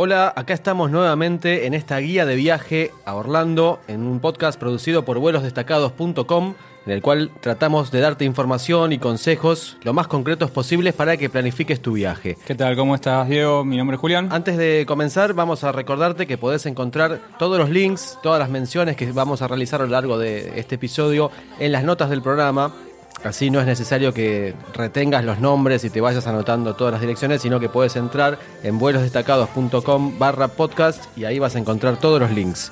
Hola, acá estamos nuevamente en esta guía de viaje a Orlando, en un podcast producido por vuelosdestacados.com, en el cual tratamos de darte información y consejos lo más concretos posibles para que planifiques tu viaje. ¿Qué tal? ¿Cómo estás, Diego? Mi nombre es Julián. Antes de comenzar, vamos a recordarte que podés encontrar todos los links, todas las menciones que vamos a realizar a lo largo de este episodio en las notas del programa. Así no es necesario que retengas los nombres y te vayas anotando todas las direcciones, sino que puedes entrar en vuelosdestacados.com barra podcast y ahí vas a encontrar todos los links.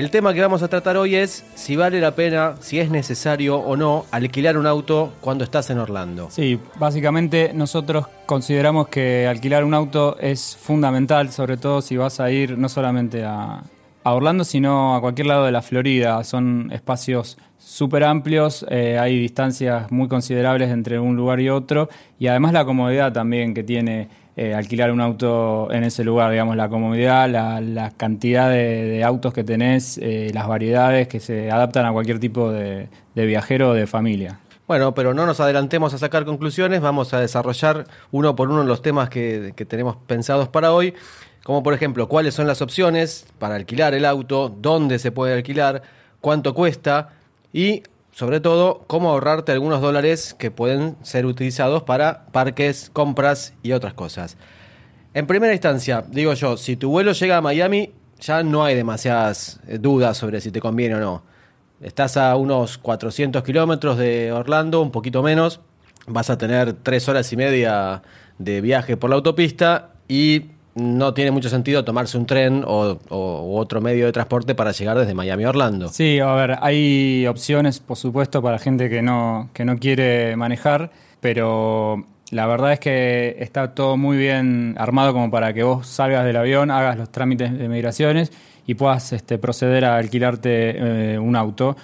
El tema que vamos a tratar hoy es si vale la pena, si es necesario o no alquilar un auto cuando estás en Orlando. Sí, básicamente nosotros consideramos que alquilar un auto es fundamental, sobre todo si vas a ir no solamente a, Orlando, sino a cualquier lado de la Florida. Son espacios súper amplios, eh, hay distancias muy considerables entre un lugar y otro, y además la comodidad también que tiene eh, alquilar un auto en ese lugar, digamos, la comodidad, la, cantidad de, autos que tenés, eh, las variedades que se adaptan a cualquier tipo de, viajero o de familia. Bueno, pero no nos adelantemos a sacar conclusiones, vamos a desarrollar uno por uno los temas que, que tenemos pensados para hoy, como por ejemplo, cuáles son las opciones para alquilar el auto, dónde se puede alquilar, cuánto cuesta y sobre todo cómo ahorrarte algunos dólares que pueden ser utilizados para parques, compras y otras cosas. En primera instancia, digo yo, si tu vuelo llega a Miami, ya no hay demasiadas eh, dudas sobre si te conviene o no. Estás a unos 400 kilómetros de Orlando, un poquito menos, vas a tener tres horas y media de viaje por la autopista y no tiene mucho sentido tomarse un tren o, otro medio de transporte para llegar desde Miami a Orlando. Sí, a ver, hay opciones, por supuesto, para gente que no, que no quiere manejar, pero la verdad es que está todo muy bien armado como para que vos salgas del avión, hagas los trámites de migraciones y puedas este, proceder a alquilarte eh, un auto.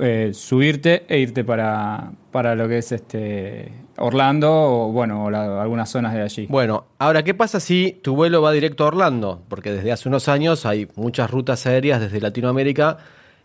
Eh, subirte e irte para, para lo que es este Orlando o bueno, algunas zonas de allí. Bueno, ahora, ¿qué pasa si tu vuelo va directo a Orlando? Porque desde hace unos años hay muchas rutas aéreas desde Latinoamérica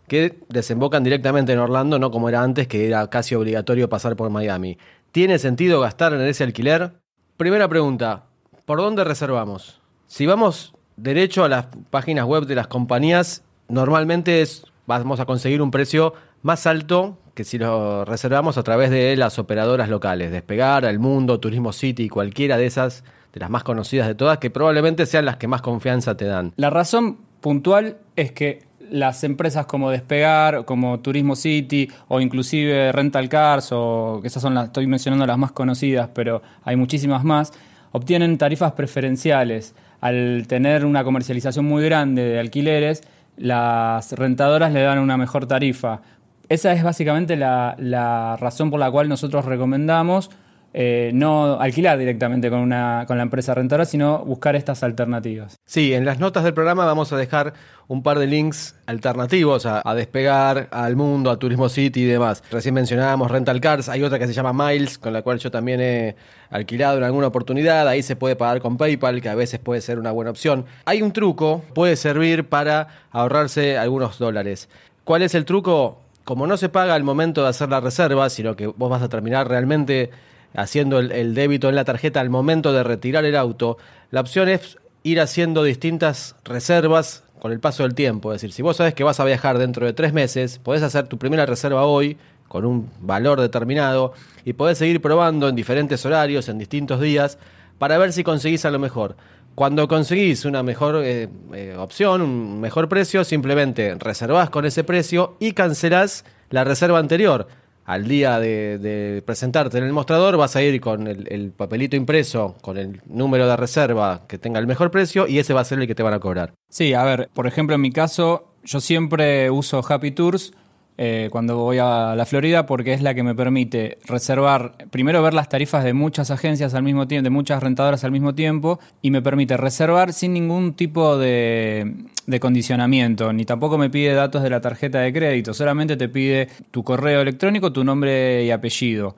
que desembocan directamente en Orlando, no como era antes, que era casi obligatorio pasar por Miami. ¿Tiene sentido gastar en ese alquiler? Primera pregunta, ¿por dónde reservamos? Si vamos derecho a las páginas web de las compañías, normalmente es, vamos a conseguir un precio más alto que si lo reservamos a través de las operadoras locales, Despegar, El Mundo, Turismo City, cualquiera de esas, de las más conocidas de todas, que probablemente sean las que más confianza te dan. La razón puntual es que las empresas como Despegar, como Turismo City o inclusive Rental Cars, o esas son las, estoy mencionando las más conocidas, pero hay muchísimas más, obtienen tarifas preferenciales. Al tener una comercialización muy grande de alquileres, las rentadoras le dan una mejor tarifa. Esa es básicamente la, razón por la cual nosotros recomendamos eh, no alquilar directamente con, una, con la empresa rentadora, sino buscar estas alternativas. Sí, en las notas del programa vamos a dejar un par de links alternativos a, Despegar, al Mundo, a Turismo City y demás. Recién mencionábamos Rental Cars, hay otra que se llama Miles, con la cual yo también he alquilado en alguna oportunidad. Ahí se puede pagar con PayPal, que a veces puede ser una buena opción. Hay un truco, puede servir para ahorrarse algunos dólares. ¿Cuál es el truco? Como no se paga al momento de hacer la reserva, sino que vos vas a terminar realmente haciendo el, débito en la tarjeta al momento de retirar el auto, la opción es ir haciendo distintas reservas con el paso del tiempo. Es decir, si vos sabes que vas a viajar dentro de tres meses, podés hacer tu primera reserva hoy con un valor determinado y podés seguir probando en diferentes horarios, en distintos días, para ver si conseguís a lo mejor. Cuando conseguís una mejor eh, eh, opción, un mejor precio, simplemente reservás con ese precio y cancelás la reserva anterior. Al día de, presentarte en el mostrador vas a ir con el, papelito impreso, con el número de reserva que tenga el mejor precio y ese va a ser el que te van a cobrar. Sí, a ver, por ejemplo en mi caso yo siempre uso Happy Tours eh, cuando voy a la Florida porque es la que me permite reservar, primero ver las tarifas de muchas agencias al mismo tiempo, de muchas rentadoras al mismo tiempo, y me permite reservar sin ningún tipo de, de condicionamiento, ni tampoco me pide datos de la tarjeta de crédito, solamente te pide tu correo electrónico, tu nombre y apellido.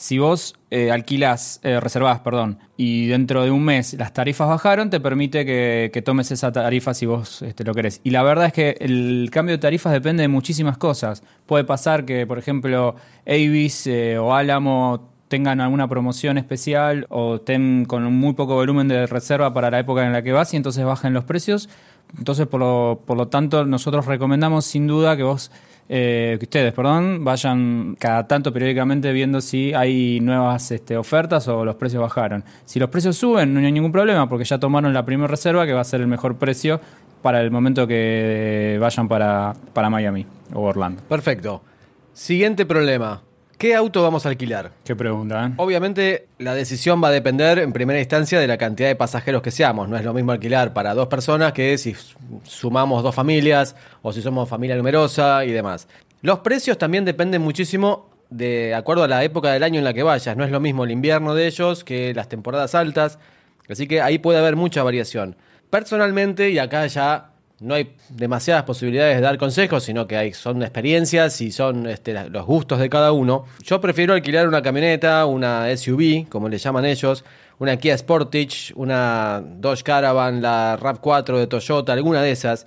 Si vos eh, alquilás, eh, reservás, perdón, y dentro de un mes las tarifas bajaron, te permite que, que tomes esa tarifa si vos este, lo querés. Y la verdad es que el cambio de tarifas depende de muchísimas cosas. Puede pasar que, por ejemplo, Avis eh, o Álamo tengan alguna promoción especial o estén con muy poco volumen de reserva para la época en la que vas y entonces bajen los precios. Entonces, por lo, por lo tanto, nosotros recomendamos sin duda que vos eh, que ustedes, perdón, vayan cada tanto periódicamente viendo si hay nuevas este, ofertas o los precios bajaron. Si los precios suben, no hay ningún problema porque ya tomaron la primera reserva que va a ser el mejor precio para el momento que vayan para, para Miami o Orlando. Perfecto. Siguiente problema. ¿Qué auto vamos a alquilar? Qué pregunta, ¿eh? Obviamente la decisión va a depender en primera instancia de la cantidad de pasajeros que seamos. No es lo mismo alquilar para dos personas que si sumamos dos familias o si somos familia numerosa y demás. Los precios también dependen muchísimo de acuerdo a la época del año en la que vayas. No es lo mismo el invierno de ellos que las temporadas altas. Así que ahí puede haber mucha variación. Personalmente, y acá ya no hay demasiadas posibilidades de dar consejos, sino que hay, son experiencias y son este, los gustos de cada uno. Yo prefiero alquilar una camioneta, una SUV, como le llaman ellos, una Kia Sportage, una Dodge Caravan, la RAV4 de Toyota, alguna de esas.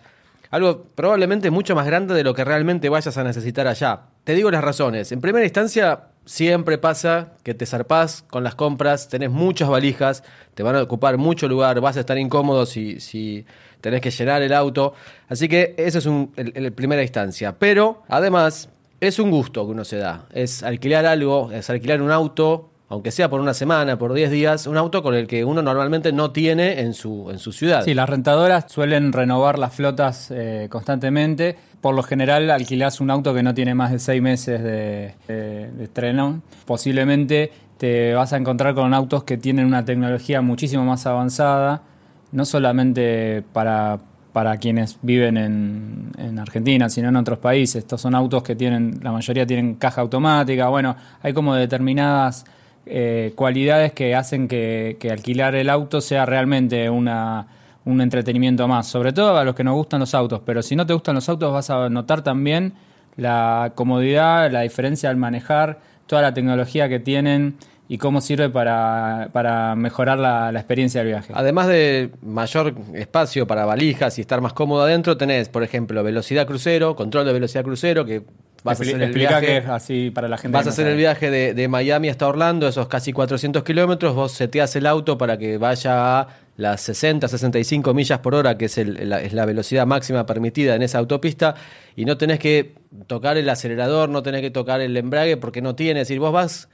Algo probablemente mucho más grande de lo que realmente vayas a necesitar allá. Te digo las razones. En primera instancia, siempre pasa que te zarpás con las compras, tenés muchas valijas, te van a ocupar mucho lugar, vas a estar incómodo si, si tenés que llenar el auto. Así que esa es un, el, primera instancia. Pero además es un gusto que uno se da. Es alquilar algo, es alquilar un auto, aunque sea por una semana, por 10 días, un auto con el que uno normalmente no tiene en su, en su ciudad. Sí, las rentadoras suelen renovar las flotas eh, constantemente. Por lo general alquilás un auto que no tiene más de 6 meses de, de estreno. Posiblemente te vas a encontrar con autos que tienen una tecnología muchísimo más avanzada no solamente para, para quienes viven en, en, Argentina, sino en otros países. Estos son autos que tienen, la mayoría tienen caja automática, bueno, hay como determinadas eh, cualidades que hacen que, alquilar el auto sea realmente una, un entretenimiento más, sobre todo a los que nos gustan los autos, pero si no te gustan los autos vas a notar también la comodidad, la diferencia al manejar, toda la tecnología que tienen y cómo sirve para, mejorar la, experiencia del viaje. Además de mayor espacio para valijas y estar más cómodo adentro, tenés, por ejemplo, velocidad crucero, control de velocidad crucero, que vas a hacer el viaje. así para la gente. Vas a hacer el viaje de, Miami hasta Orlando, esos casi 400 kilómetros, vos seteás el auto para que vaya a las 60, 65 millas por hora, que es, la, es la velocidad máxima permitida en esa autopista, y no tenés que tocar el acelerador, no tenés que tocar el embrague, porque no tiene, es decir, vos vas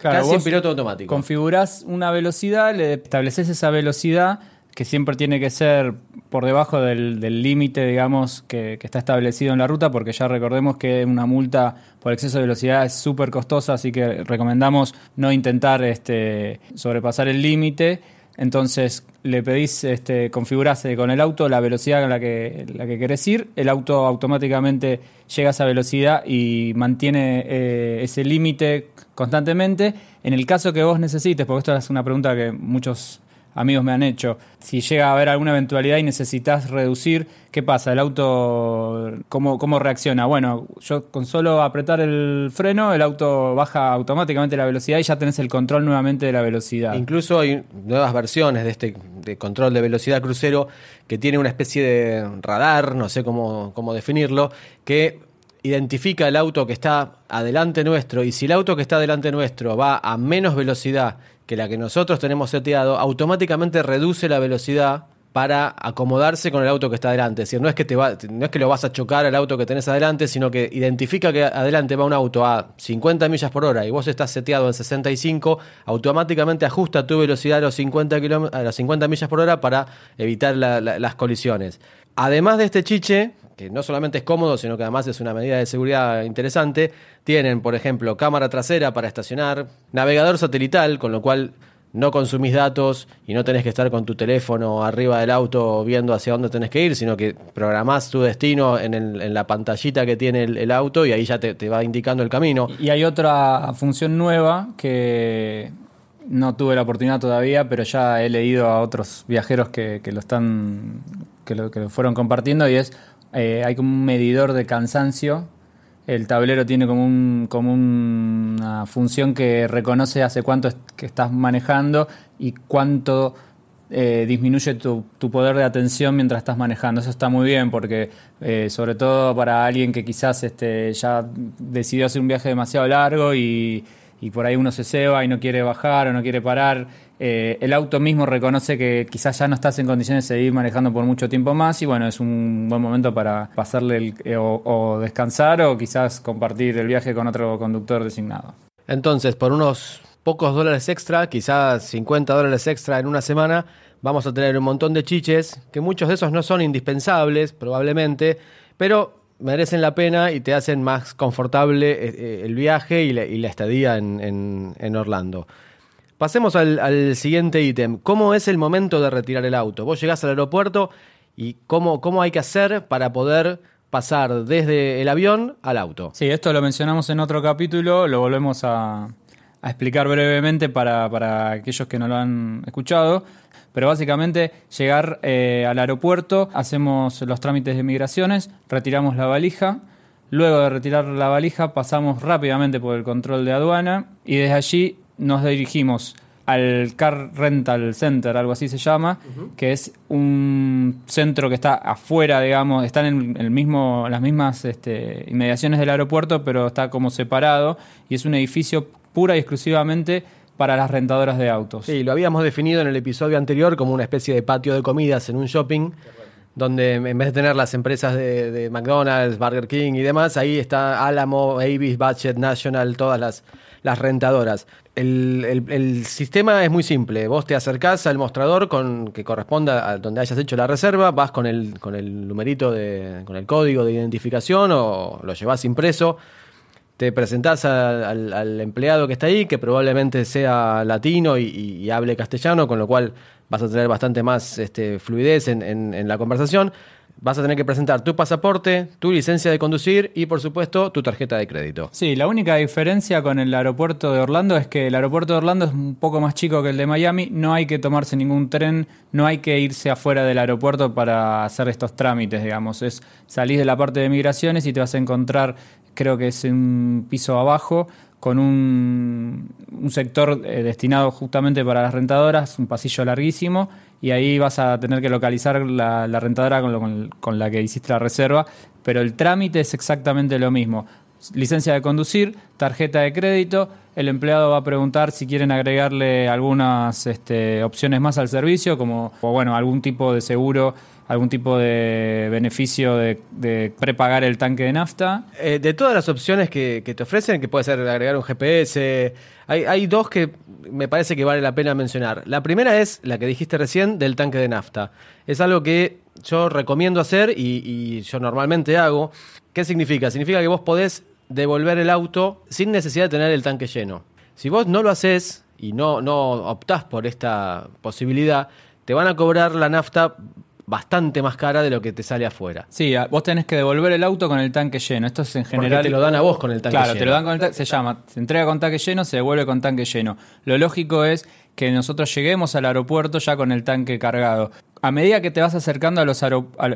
Casi en piloto automático. Configurás una velocidad, le estableces esa velocidad que siempre tiene que ser por debajo del límite, digamos, que, está establecido en la ruta, porque ya recordemos que una multa por exceso de velocidad es súper costosa, así que recomendamos no intentar este, sobrepasar el límite. Entonces le pedís, este, configurase con el auto la velocidad a la que, la que querés ir, el auto automáticamente llega a esa velocidad y mantiene eh, ese límite constantemente. En el caso que vos necesites, porque esto es una pregunta que muchos amigos me han hecho, si llega a haber alguna eventualidad y necesitas reducir, ¿qué pasa? ¿El auto cómo, cómo reacciona? Bueno, yo con solo apretar el freno, el auto baja automáticamente la velocidad y ya tenés el control nuevamente de la velocidad. Incluso hay nuevas versiones de este control de velocidad crucero que tiene una especie de radar, no sé cómo, cómo definirlo, que identifica el auto que está adelante nuestro y si el auto que está adelante nuestro va a menos velocidad que la que nosotros tenemos seteado, automáticamente reduce la velocidad para acomodarse con el auto que está adelante. Es decir, no es que te va, no es que lo vas a chocar al auto que tenés adelante, sino que identifica que adelante va un auto a 50 millas por hora y vos estás seteado en 65, automáticamente ajusta tu velocidad a los 50, a las 50 millas por hora para evitar las colisiones. Además de este chiche, que no solamente es cómodo, sino que además es una medida de seguridad interesante. Tienen, por ejemplo, cámara trasera para estacionar, navegador satelital, con lo cual no consumís datos y no tenés que estar con tu teléfono arriba del auto viendo hacia dónde tenés que ir, sino que programás tu destino en, la pantallita que tiene el, auto y ahí ya te, va indicando el camino. Y hay otra función nueva que no tuve la oportunidad todavía, pero ya he leído a otros viajeros que, lo están que lo, que lo fueron compartiendo y es eh, hay como un medidor de cansancio el tablero tiene como, un, como una función que reconoce hace cuánto es que estás manejando y cuánto eh, disminuye tu, poder de atención mientras estás manejando. Eso está muy bien porque eh, sobre todo para alguien que quizás este, ya decidió hacer un viaje demasiado largo y, y por ahí uno se ceba y no quiere bajar o no quiere parar eh, el auto mismo reconoce que quizás ya no estás en condiciones de seguir manejando por mucho tiempo más y bueno, es un buen momento para pasarle el, eh, o, descansar o quizás compartir el viaje con otro conductor designado. Entonces, por unos pocos dólares extra, quizás 50 dólares extra en una semana, vamos a tener un montón de chiches, que muchos de esos no son indispensables, probablemente, pero merecen la pena y te hacen más confortable eh, el viaje y la, estadía en Orlando. Pasemos al, siguiente ítem. ¿Cómo es el momento de retirar el auto? Vos llegás al aeropuerto y cómo, cómo hay que hacer para poder pasar desde el avión al auto. Sí, esto lo mencionamos en otro capítulo, lo volvemos a, explicar brevemente para, aquellos que no lo han escuchado. Pero básicamente llegar eh, al aeropuerto, hacemos los trámites de migraciones, retiramos la valija, luego de retirar la valija pasamos rápidamente por el control de aduana y desde allí nos dirigimos al Car Rental Center, algo así se llama, que es un centro que está afuera, digamos, están en el mismo, las mismas este, inmediaciones del aeropuerto, pero está como separado y es un edificio pura y exclusivamente para las rentadoras de autos. Sí, lo habíamos definido en el episodio anterior como una especie de patio de comidas en un shopping donde en vez de tener las empresas de, McDonald's, Burger King y demás, ahí está Alamo, Avis, Budget, National, todas las, las rentadoras. El, sistema es muy simple. Vos te acercás al mostrador con, que corresponda a donde hayas hecho la reserva, vas con el, con el numerito, de, con el código de identificación o lo llevas impreso. Te presentás al, empleado que está ahí, que probablemente sea latino y, hable castellano, con lo cual vas a tener bastante más este, fluidez en, la conversación vas a tener que presentar tu pasaporte, tu licencia de conducir y, por supuesto, tu tarjeta de crédito. Sí, la única diferencia con el aeropuerto de Orlando es que el aeropuerto de Orlando es un poco más chico que el de Miami, no hay que tomarse ningún tren, no hay que irse afuera del aeropuerto para hacer estos trámites, digamos. Es salís de la parte de migraciones y te vas a encontrar, creo que es un piso abajo, con un, un sector eh, destinado justamente para las rentadoras, un pasillo larguísimo, y ahí vas a tener que localizar la, rentadora con, con, la que hiciste la reserva, pero el trámite es exactamente lo mismo. Licencia de conducir, tarjeta de crédito, el empleado va a preguntar si quieren agregarle algunas este, opciones más al servicio, como bueno, algún tipo de seguro algún tipo de beneficio de, prepagar el tanque de nafta? Eh, de todas las opciones que, te ofrecen, que puede ser agregar un GPS, hay, dos que me parece que vale la pena mencionar. La primera es la que dijiste recién del tanque de nafta. Es algo que yo recomiendo hacer y, yo normalmente hago. ¿Qué significa? Significa que vos podés devolver el auto sin necesidad de tener el tanque lleno. Si vos no lo haces y no, no optás por esta posibilidad, te van a cobrar la nafta bastante más cara de lo que te sale afuera. Sí, vos tenés que devolver el auto con el tanque lleno. Esto es en general. Porque te lo dan a vos con el tanque lleno. Claro, te lo dan con el tanque. Se llama, se entrega con tanque lleno, se devuelve con tanque lleno. Lo lógico es que nosotros lleguemos al aeropuerto ya con el tanque cargado a medida que te vas acercando a los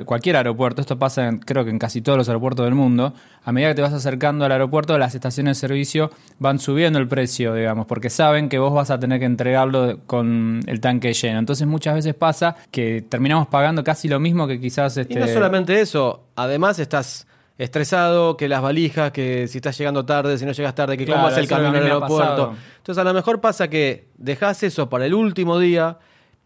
cualquier aeropuerto, esto pasa creo que en casi todos los aeropuertos del mundo, a medida que te vas acercando al aeropuerto, las estaciones de servicio van subiendo el precio, digamos, porque saben que vos vas a tener que entregarlo con el tanque lleno. Entonces muchas veces pasa que terminamos pagando casi lo mismo que quizás... Este... Y no solamente eso, además estás estresado, que las valijas, que si estás llegando tarde, si no llegas tarde, que cómo es el camino al aeropuerto. Entonces a lo mejor pasa que dejas eso para el último día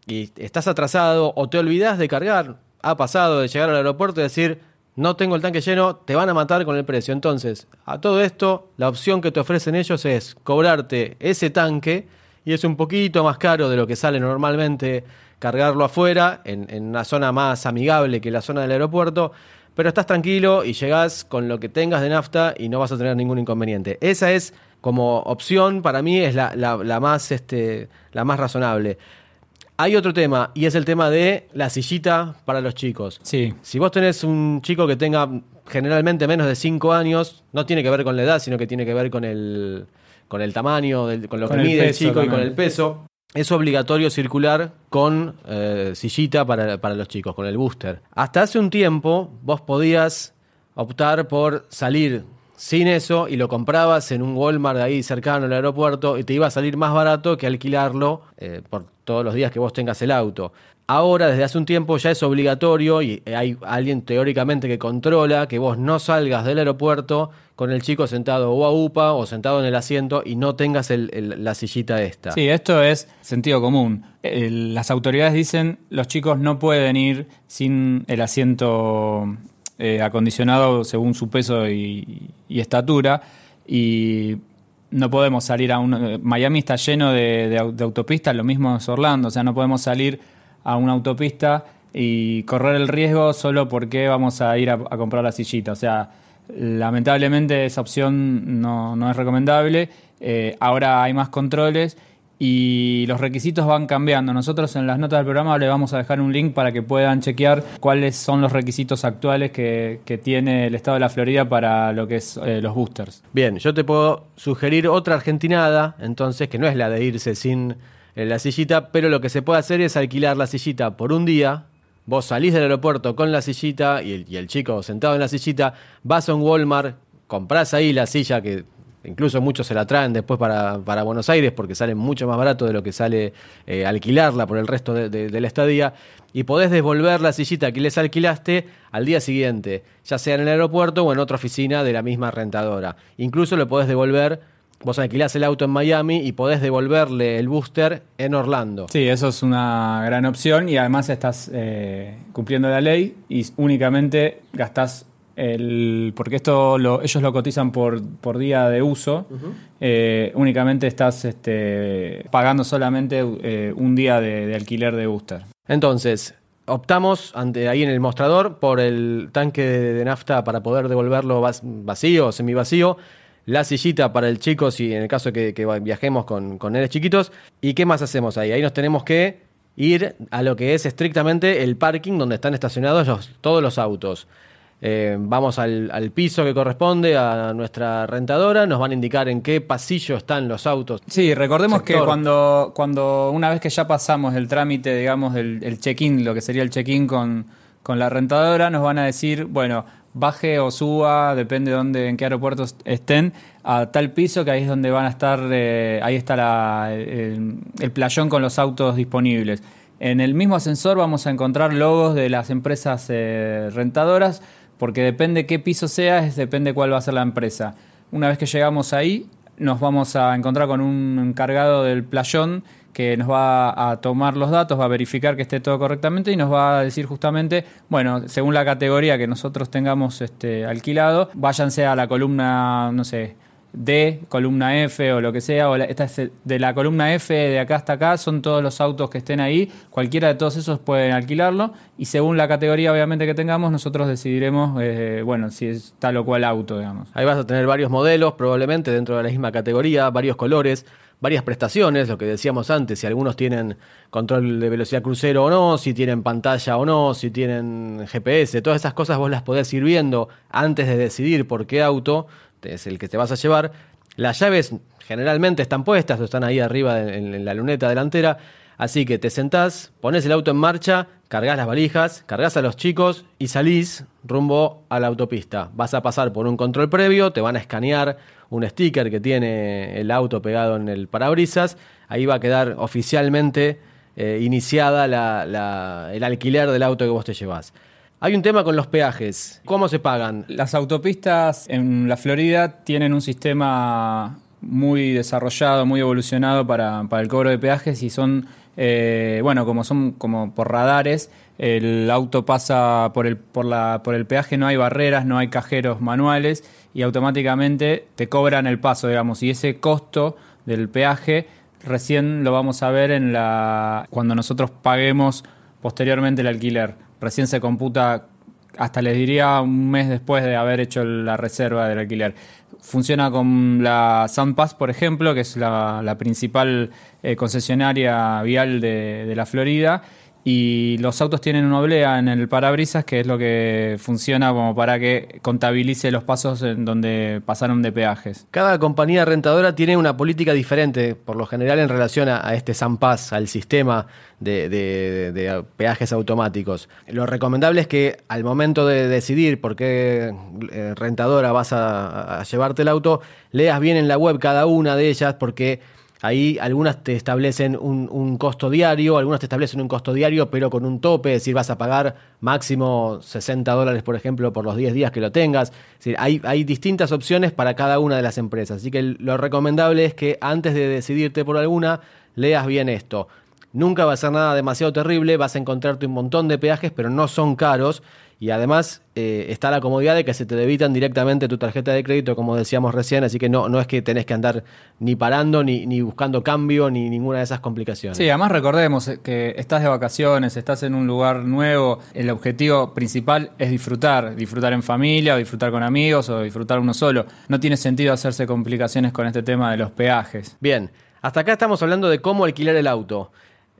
y estás atrasado o te olvidas de cargar, ha pasado de llegar al aeropuerto y decir, no tengo el tanque lleno, te van a matar con el precio. Entonces, a todo esto, la opción que te ofrecen ellos es cobrarte ese tanque y es un poquito más caro de lo que sale normalmente cargarlo afuera, en, en una zona más amigable que la zona del aeropuerto, pero estás tranquilo y llegás con lo que tengas de nafta y no vas a tener ningún inconveniente. Esa es como opción, para mí es la, la más, este, la más razonable. Hay otro tema, y es el tema de la sillita para los chicos. Sí. Si vos tenés un chico que tenga generalmente menos de 5 años, no tiene que ver con la edad, sino que tiene que ver con el, con el tamaño, con lo que mide el chico y con el peso. Es obligatorio circular con eh, sillita para, para los chicos, con el booster. Hasta hace un tiempo vos podías optar por salir sin eso y lo comprabas en un Walmart de ahí cercano al aeropuerto y te iba a salir más barato que alquilarlo eh, por todos los días que vos tengas el auto. Ahora, desde hace un tiempo, ya es obligatorio y hay alguien teóricamente que controla que vos no salgas del aeropuerto con el chico sentado o a UPA o sentado en el asiento y no tengas la sillita esta. Sí, esto es sentido común. las autoridades dicen los chicos no pueden ir sin el asiento eh, acondicionado según su peso y, estatura y no podemos salir a un... Miami está lleno de, de autopistas, lo mismo es Orlando, o sea, no podemos salir a una autopista y correr el riesgo solo porque vamos a ir a, comprar la sillita. O sea, lamentablemente esa opción no, es recomendable. Eh, ahora hay más controles y los requisitos van cambiando. Nosotros en las notas del programa le vamos a dejar un link para que puedan chequear cuáles son los requisitos actuales que, tiene el estado de la Florida para lo que es eh, los boosters. Bien, yo te puedo sugerir otra argentinada, entonces, que no es la de irse sin la sillita, pero lo que se puede hacer es alquilar la sillita por un día. Vos salís del aeropuerto con la sillita y el, chico sentado en la sillita, vas a un Walmart, comprás ahí la silla que incluso muchos se la traen después para, Buenos Aires porque sale mucho más barato de lo que sale eh, alquilarla por el resto de, la estadía y podés devolver la sillita que les alquilaste al día siguiente, ya sea en el aeropuerto o en otra oficina de la misma rentadora. Incluso lo podés devolver Vos alquilás el auto en Miami y podés devolverle el booster en Orlando. Sí, eso es una gran opción y además estás eh, cumpliendo la ley y únicamente gastás el. Porque esto ellos lo cotizan por, por día de uso, eh, únicamente estás este, pagando solamente eh, un día de, alquiler de booster. Entonces, optamos ante, ahí en el mostrador por el tanque de, nafta para poder devolverlo vacío o semivacío la sillita para el chico, si en el caso que, que viajemos con, con nenes chiquitos. ¿Y qué más hacemos ahí? Ahí nos tenemos que ir a lo que es estrictamente el parking donde están estacionados los, todos los autos. Eh, vamos al, piso que corresponde a nuestra rentadora, nos van a indicar en qué pasillo están los autos. Sí, recordemos que cuando, cuando una vez que ya pasamos el trámite, digamos, del check-in, lo que sería el check-in con, con la rentadora, nos van a decir, bueno, baje o suba, depende de dónde, en qué aeropuertos estén, a tal piso que ahí es donde van a estar, eh, ahí está el, playón con los autos disponibles. En el mismo ascensor vamos a encontrar logos de las empresas eh, rentadoras, porque depende qué piso sea, es, depende cuál va a ser la empresa. Una vez que llegamos ahí, nos vamos a encontrar con un encargado del playón que nos va a tomar los datos, va a verificar que esté todo correctamente y nos va a decir justamente, bueno, según la categoría que nosotros tengamos este, alquilado, váyanse a la columna, no sé, D, columna F o lo que sea, o esta es de la columna F de acá hasta acá, son todos los autos que estén ahí, cualquiera de todos esos pueden alquilarlo y según la categoría obviamente que tengamos, nosotros decidiremos, eh, bueno, si es tal o cual auto, digamos. Ahí vas a tener varios modelos, probablemente dentro de la misma categoría, varios colores varias prestaciones, lo que decíamos antes, si algunos tienen control de velocidad crucero o no, si tienen pantalla o no, si tienen GPS, todas esas cosas vos las podés ir viendo antes de decidir por qué auto es el que te vas a llevar. Las llaves generalmente están puestas o están ahí arriba en, la luneta delantera, así que te sentás, pones el auto en marcha, cargas las valijas, cargas a los chicos y salís rumbo a la autopista. Vas a pasar por un control previo, te van a escanear un sticker que tiene el auto pegado en el parabrisas, ahí va a quedar oficialmente eh, iniciada el alquiler del auto que vos te llevas. Hay un tema con los peajes. ¿Cómo se pagan? Las autopistas en la Florida tienen un sistema muy desarrollado, muy evolucionado para, el cobro de peajes y son, eh, bueno, como son como por radares, el auto pasa por el, por, la, por el peaje, no hay barreras, no hay cajeros manuales y automáticamente te cobran el paso, digamos, y ese costo del peaje recién lo vamos a ver en la cuando nosotros paguemos posteriormente el alquiler. Recién se computa hasta les diría un mes después de haber hecho la reserva del alquiler. Funciona con la SunPass, por ejemplo, que es la, principal eh, concesionaria vial de la Florida y los autos tienen una oblea en el parabrisas que es lo que funciona como para que contabilice los pasos en donde pasaron de peajes. Cada compañía rentadora tiene una política diferente, por lo general en relación a, este SAMPAS, al sistema de, peajes automáticos. Lo recomendable es que al momento de decidir por qué eh, rentadora vas a llevarte el auto, leas bien en la web cada una de ellas porque Ahí algunas te establecen un, costo diario, algunas te establecen un costo diario, pero con un tope, es decir, vas a pagar máximo 60 dólares, por ejemplo, por los 10 días que lo tengas. Hay, hay distintas opciones para cada una de las empresas. Así que lo recomendable es que antes de decidirte por alguna, leas bien esto. Nunca va a ser nada demasiado terrible, vas a encontrarte un montón de peajes, pero no son caros y además eh, está la comodidad de que se te debitan directamente tu tarjeta de crédito, como decíamos recién, así que no, no es que tenés que andar ni parando, ni, ni buscando cambio, ni ninguna de esas complicaciones. Sí, además recordemos que estás de vacaciones, estás en un lugar nuevo, el objetivo principal es disfrutar, disfrutar en familia, o disfrutar con amigos, o disfrutar uno solo. No tiene sentido hacerse complicaciones con este tema de los peajes. Bien, hasta acá estamos hablando de cómo alquilar el auto.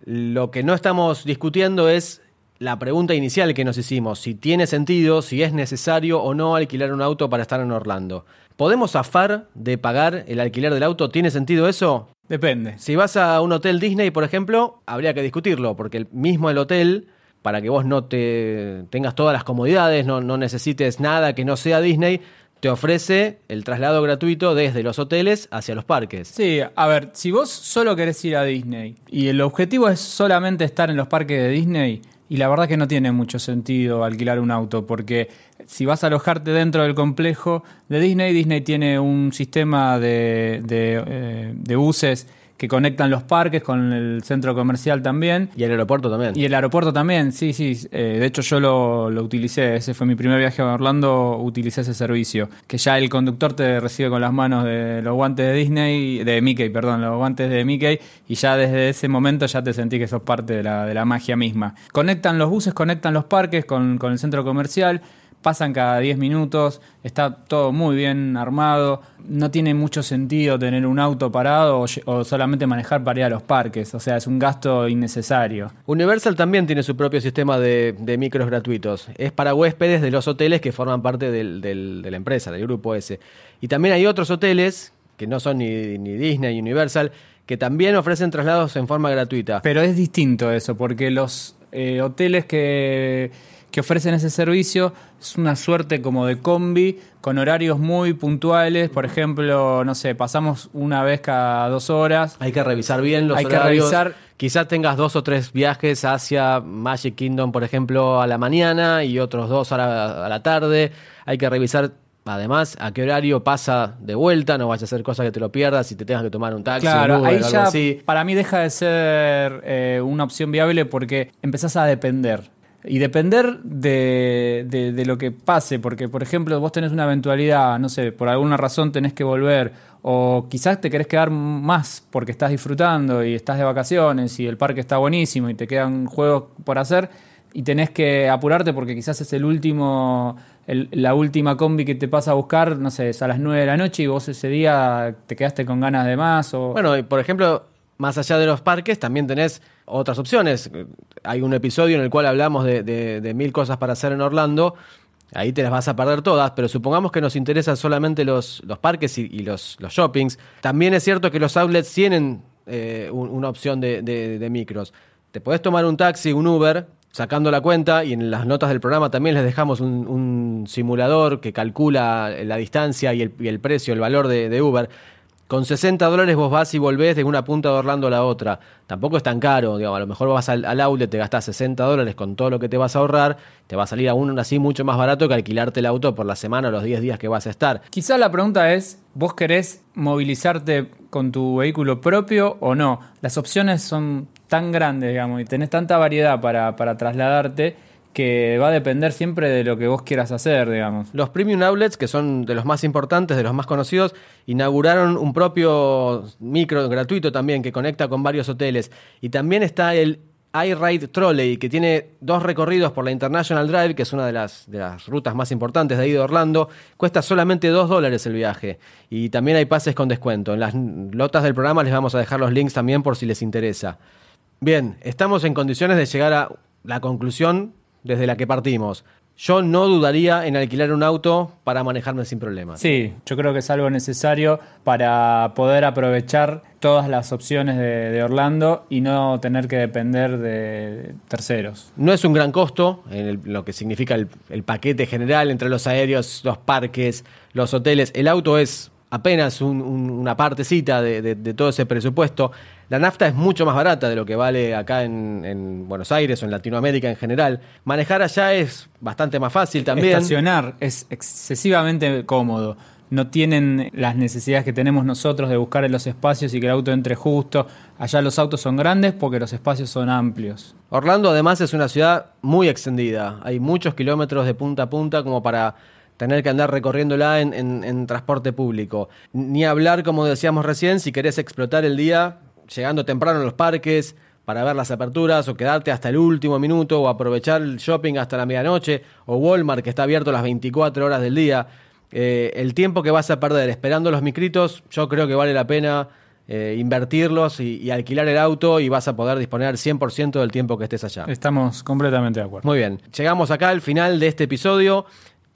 Lo que no estamos discutiendo es la pregunta inicial que nos hicimos, si tiene sentido, si es necesario o no alquilar un auto para estar en Orlando. ¿Podemos zafar de pagar el alquiler del auto? ¿Tiene sentido eso? Depende. Si vas a un hotel Disney, por ejemplo, habría que discutirlo, porque el mismo el hotel, para que vos no te tengas todas las comodidades, no, no necesites nada que no sea Disney, te ofrece el traslado gratuito desde los hoteles hacia los parques. Sí, a ver, si vos solo querés ir a Disney y el objetivo es solamente estar en los parques de Disney, y la verdad que no tiene mucho sentido alquilar un auto, porque si vas a alojarte dentro del complejo de Disney, Disney tiene un sistema de, de, eh, de buses que conectan los parques con el centro comercial también. Y el aeropuerto también. Y el aeropuerto también, sí, sí. Eh, de hecho yo lo, lo, utilicé, ese fue mi primer viaje a Orlando, utilicé ese servicio. Que ya el conductor te recibe con las manos de los guantes de Disney, de Mickey, perdón, los guantes de Mickey, y ya desde ese momento ya te sentí que sos parte de la, de la magia misma. Conectan los buses, conectan los parques con, con el centro comercial pasan cada 10 minutos, está todo muy bien armado, no tiene mucho sentido tener un auto parado o, solamente manejar para ir a los parques, o sea, es un gasto innecesario. Universal también tiene su propio sistema de, micros gratuitos, es para huéspedes de los hoteles que forman parte del, de la empresa, del grupo ese. Y también hay otros hoteles, que no son ni, ni Disney ni Universal, que también ofrecen traslados en forma gratuita. Pero es distinto eso, porque los eh, hoteles que que ofrecen ese servicio. Es una suerte como de combi con horarios muy puntuales. Por ejemplo, no sé, pasamos una vez cada dos horas. Hay que revisar bien los Hay horarios. Que revisar... Quizás tengas dos o tres viajes hacia Magic Kingdom, por ejemplo, a la mañana y otros dos a la, a la tarde. Hay que revisar Además, a qué horario pasa de vuelta, no vayas a hacer cosas que te lo pierdas y te tengas que tomar un taxi. Claro, un ahí ya para mí deja de ser eh, una opción viable porque empezás a depender. Y depender de, de, lo que pase, porque por ejemplo vos tenés una eventualidad, no sé, por alguna razón tenés que volver, o quizás te querés quedar más porque estás disfrutando y estás de vacaciones y el parque está buenísimo y te quedan juegos por hacer y tenés que apurarte porque quizás es el último, la última combi que te pasa a buscar, no sé, es a las 9 de la noche y vos ese día te quedaste con ganas de más. O... Bueno, por ejemplo, más allá de los parques, también tenés otras opciones. Hay un episodio en el cual hablamos de, mil cosas para hacer en Orlando. Ahí te las vas a perder todas, pero supongamos que nos interesan solamente los, los parques y, los, los, shoppings. También es cierto que los outlets tienen eh, una opción de, micros. Te podés tomar un taxi, un Uber, sacando la cuenta, y en las notas del programa también les dejamos un, simulador que calcula la distancia y el, y el precio, el valor de Uber con 60 dólares vos vas y volvés de una punta de Orlando a la otra. Tampoco es tan caro, digamos, a lo mejor vas al, al te gastás 60 dólares con todo lo que te vas a ahorrar, te va a salir aún así mucho más barato que alquilarte el auto por la semana o los 10 días que vas a estar. Quizá la pregunta es, ¿vos querés movilizarte con tu vehículo propio o no? Las opciones son tan grandes, digamos, y tenés tanta variedad para, para trasladarte que va a depender siempre de lo que vos quieras hacer, digamos. Los premium outlets, que son de los más importantes, de los más conocidos, inauguraron un propio micro gratuito también que conecta con varios hoteles. Y también está el iRide Trolley, que tiene dos recorridos por la International Drive, que es una de las, de las rutas más importantes de ahí de Orlando. Cuesta solamente dos dólares el viaje. Y también hay pases con descuento. En las notas del programa les vamos a dejar los links también por si les interesa. Bien, estamos en condiciones de llegar a la conclusión desde la que partimos. Yo no dudaría en alquilar un auto para manejarme sin problemas. Sí, yo creo que es algo necesario para poder aprovechar todas las opciones de, de Orlando y no tener que depender de terceros. No es un gran costo en el- lo que significa el, el paquete general entre los aéreos, los parques, los hoteles. El auto es apenas un- un- una partecita de, de- de todo ese presupuesto. La nafta es mucho más barata de lo que vale acá en, en Buenos Aires o en Latinoamérica en general. Manejar allá es bastante más fácil también. Estacionar es excesivamente cómodo. No tienen las necesidades que tenemos nosotros de buscar en los espacios y que el auto entre justo. Allá los autos son grandes porque los espacios son amplios. Orlando además es una ciudad muy extendida. Hay muchos kilómetros de punta a punta como para tener que andar recorriéndola en, en- en transporte público. Ni hablar, como decíamos recién, si querés explotar el día llegando temprano a los parques para ver las aperturas o quedarte hasta el último minuto o aprovechar el shopping hasta la medianoche o Walmart que está abierto las 24 horas del día. Eh, el tiempo que vas a perder esperando los micritos, yo creo que vale la pena eh, invertirlos y, y alquilar el auto y vas a poder disponer 100% del tiempo que estés allá. Estamos completamente de acuerdo. Muy bien, llegamos acá al final de este episodio.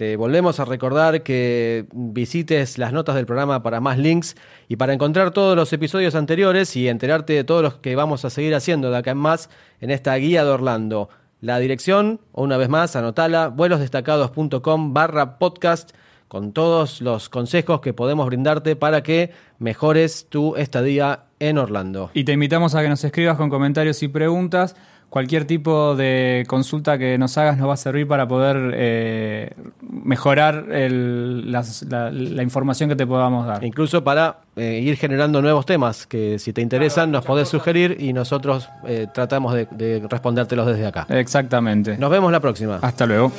Te volvemos a recordar que visites las notas del programa para más links y para encontrar todos los episodios anteriores y enterarte de todos los que vamos a seguir haciendo de acá en más en esta guía de Orlando. La dirección, o una vez más, anotala, vuelosdestacados.com barra podcast con todos los consejos que podemos brindarte para que mejores tu estadía en Orlando. Y te invitamos a que nos escribas con comentarios y preguntas. Cualquier tipo de consulta que nos hagas nos va a servir para poder eh, mejorar el- las- la, la información que te podamos dar. Incluso para eh, ir generando nuevos temas que si te interesan nos podés sugerir y nosotros eh, tratamos de, de respondértelos desde acá. Exactamente. Nos vemos la próxima. Hasta luego.